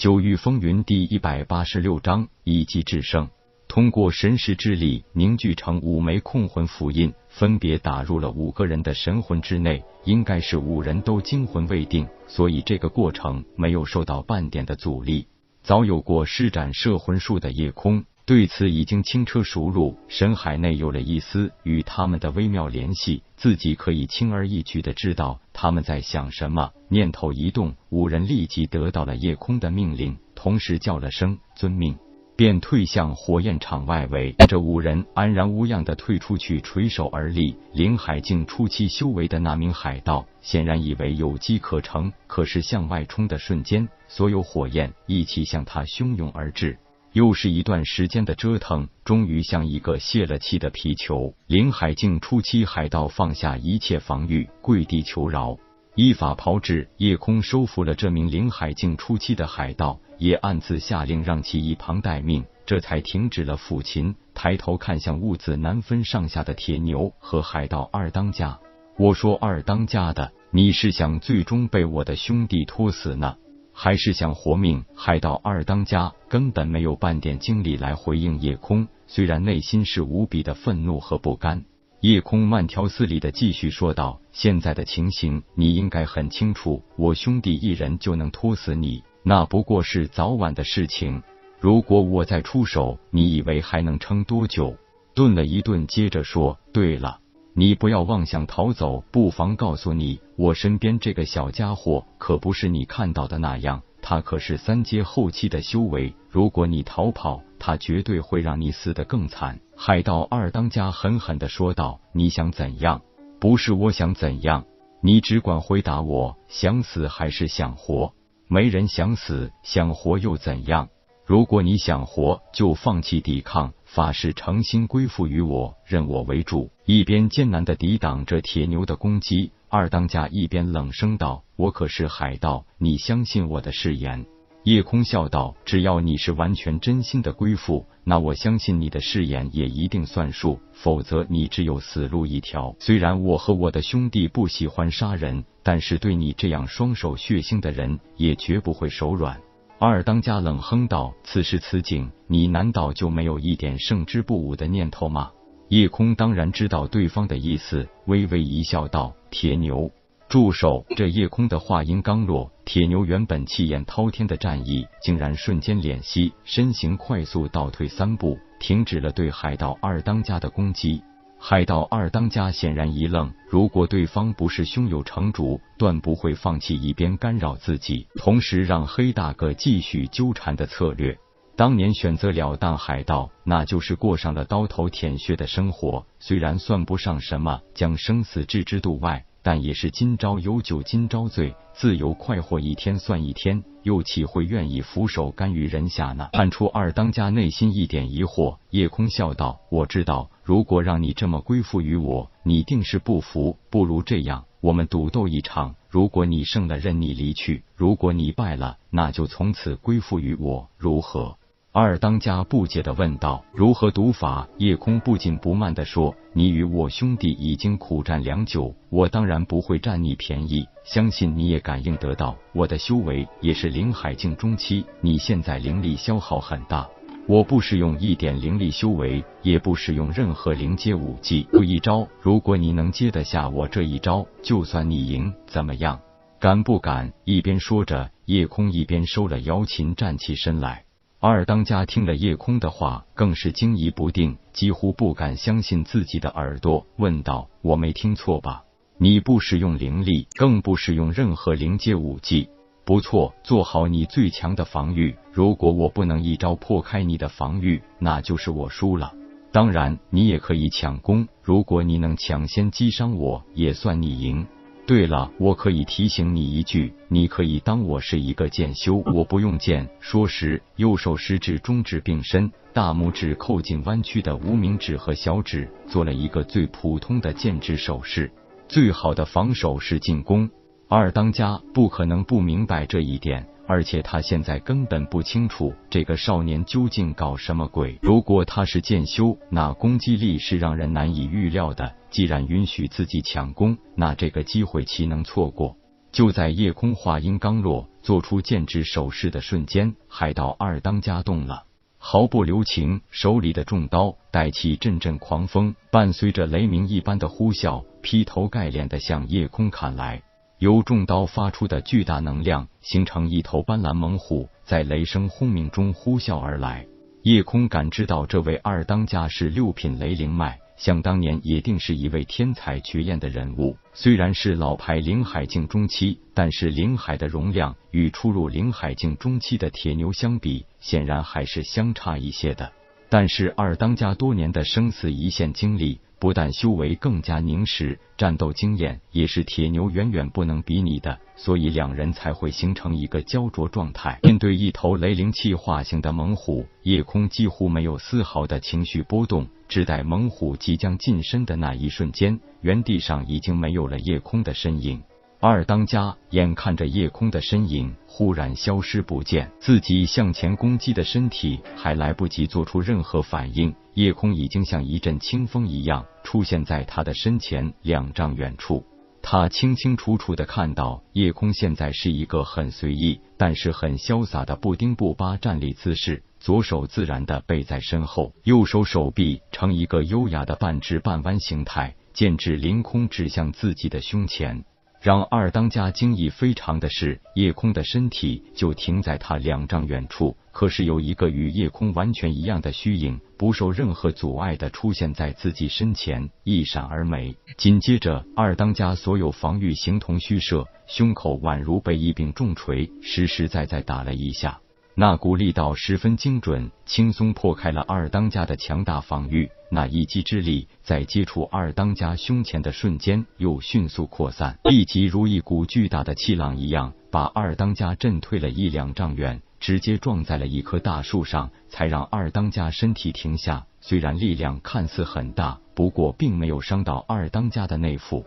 九域风云第一百八十六章一击制胜。通过神识之力凝聚成五枚控魂符印，分别打入了五个人的神魂之内。应该是五人都惊魂未定，所以这个过程没有受到半点的阻力。早有过施展摄魂术的夜空。对此已经轻车熟路，神海内有了一丝与他们的微妙联系，自己可以轻而易举的知道他们在想什么。念头一动，五人立即得到了夜空的命令，同时叫了声遵命，便退向火焰场外围。这五人安然无恙的退出去，垂手而立。灵海境初期修为的那名海盗显然以为有机可乘，可是向外冲的瞬间，所有火焰一起向他汹涌而至。又是一段时间的折腾，终于像一个泄了气的皮球。林海境初期海盗放下一切防御，跪地求饶，依法炮制。夜空收服了这名林海境初期的海盗，也暗自下令让其一旁待命，这才停止了抚琴，抬头看向兀自难分上下的铁牛和海盗二当家。我说二当家的，你是想最终被我的兄弟拖死呢？还是想活命？海盗二当家根本没有半点精力来回应夜空，虽然内心是无比的愤怒和不甘。夜空慢条斯理的继续说道：“现在的情形你应该很清楚，我兄弟一人就能拖死你，那不过是早晚的事情。如果我再出手，你以为还能撑多久？”顿了一顿，接着说：“对了。”你不要妄想逃走，不妨告诉你，我身边这个小家伙可不是你看到的那样，他可是三阶后期的修为。如果你逃跑，他绝对会让你死得更惨。海盗二当家狠狠的说道：“你想怎样？不是我想怎样，你只管回答我，想死还是想活？没人想死，想活又怎样？如果你想活，就放弃抵抗。”发誓诚心归附于我，认我为主。一边艰难的抵挡着铁牛的攻击，二当家一边冷声道：“我可是海盗，你相信我的誓言？”夜空笑道：“只要你是完全真心的归附，那我相信你的誓言也一定算数。否则，你只有死路一条。虽然我和我的兄弟不喜欢杀人，但是对你这样双手血腥的人，也绝不会手软。”二当家冷哼道：“此时此景，你难道就没有一点胜之不武的念头吗？”夜空当然知道对方的意思，微微一笑，道：“铁牛，住手！”这夜空的话音刚落，铁牛原本气焰滔天的战意，竟然瞬间敛息，身形快速倒退三步，停止了对海盗二当家的攻击。海盗二当家显然一愣，如果对方不是胸有成竹，断不会放弃一边干扰自己，同时让黑大哥继续纠缠的策略。当年选择了当海盗，那就是过上了刀头舔血的生活，虽然算不上什么将生死置之度外。但也是今朝有酒今朝醉，自由快活一天算一天，又岂会愿意俯首甘于人下呢？看出二当家内心一点疑惑，夜空笑道：“我知道，如果让你这么归附于我，你定是不服。不如这样，我们赌斗一场，如果你胜了，任你离去；如果你败了，那就从此归附于我，如何？”二当家不解的问道：“如何赌法？”夜空不紧不慢的说：“你与我兄弟已经苦战良久，我当然不会占你便宜。相信你也感应得到，我的修为也是灵海境中期。你现在灵力消耗很大，我不使用一点灵力修为，也不使用任何灵阶武技，就一招。如果你能接得下我这一招，就算你赢，怎么样？敢不敢？”一边说着，夜空一边收了瑶琴，站起身来。二当家听了夜空的话，更是惊疑不定，几乎不敢相信自己的耳朵，问道：“我没听错吧？你不使用灵力，更不使用任何灵界武技？不错，做好你最强的防御。如果我不能一招破开你的防御，那就是我输了。当然，你也可以抢攻，如果你能抢先击伤我，也算你赢。”对了，我可以提醒你一句，你可以当我是一个剑修，我不用剑。说时，右手食指、中指并伸，大拇指扣进弯曲的无名指和小指，做了一个最普通的剑指手势。最好的防守是进攻。二当家不可能不明白这一点。而且他现在根本不清楚这个少年究竟搞什么鬼。如果他是剑修，那攻击力是让人难以预料的。既然允许自己抢攻，那这个机会岂能错过？就在夜空话音刚落，做出剑指手势的瞬间，海盗二当家动了，毫不留情，手里的重刀带起阵阵狂风，伴随着雷鸣一般的呼啸，劈头盖脸的向夜空砍来。由重刀发出的巨大能量，形成一头斑斓猛虎，在雷声轰鸣中呼啸而来。夜空感知到这位二当家是六品雷灵脉。想当年也定是一位天才绝艳的人物，虽然是老牌灵海境中期，但是灵海的容量与初入灵海境中期的铁牛相比，显然还是相差一些的。但是二当家多年的生死一线经历，不但修为更加凝实，战斗经验也是铁牛远远不能比拟的，所以两人才会形成一个焦灼状态。面对一头雷灵气化形的猛虎，夜空几乎没有丝毫的情绪波动。只待猛虎即将近身的那一瞬间，原地上已经没有了夜空的身影。二当家眼看着夜空的身影忽然消失不见，自己向前攻击的身体还来不及做出任何反应，夜空已经像一阵清风一样出现在他的身前两丈远处。他清清楚楚的看到，夜空现在是一个很随意，但是很潇洒的布丁布巴站立姿势。左手自然的背在身后，右手手臂呈一个优雅的半直半弯形态，剑指凌空指向自己的胸前。让二当家惊异非常的是，夜空的身体就停在他两丈远处，可是有一个与夜空完全一样的虚影，不受任何阻碍的出现在自己身前，一闪而没。紧接着，二当家所有防御形同虚设，胸口宛如被一柄重锤实实在在打了一下。那股力道十分精准，轻松破开了二当家的强大防御。那一击之力，在接触二当家胸前的瞬间，又迅速扩散，立即如一股巨大的气浪一样，把二当家震退了一两丈远，直接撞在了一棵大树上，才让二当家身体停下。虽然力量看似很大，不过并没有伤到二当家的内腹。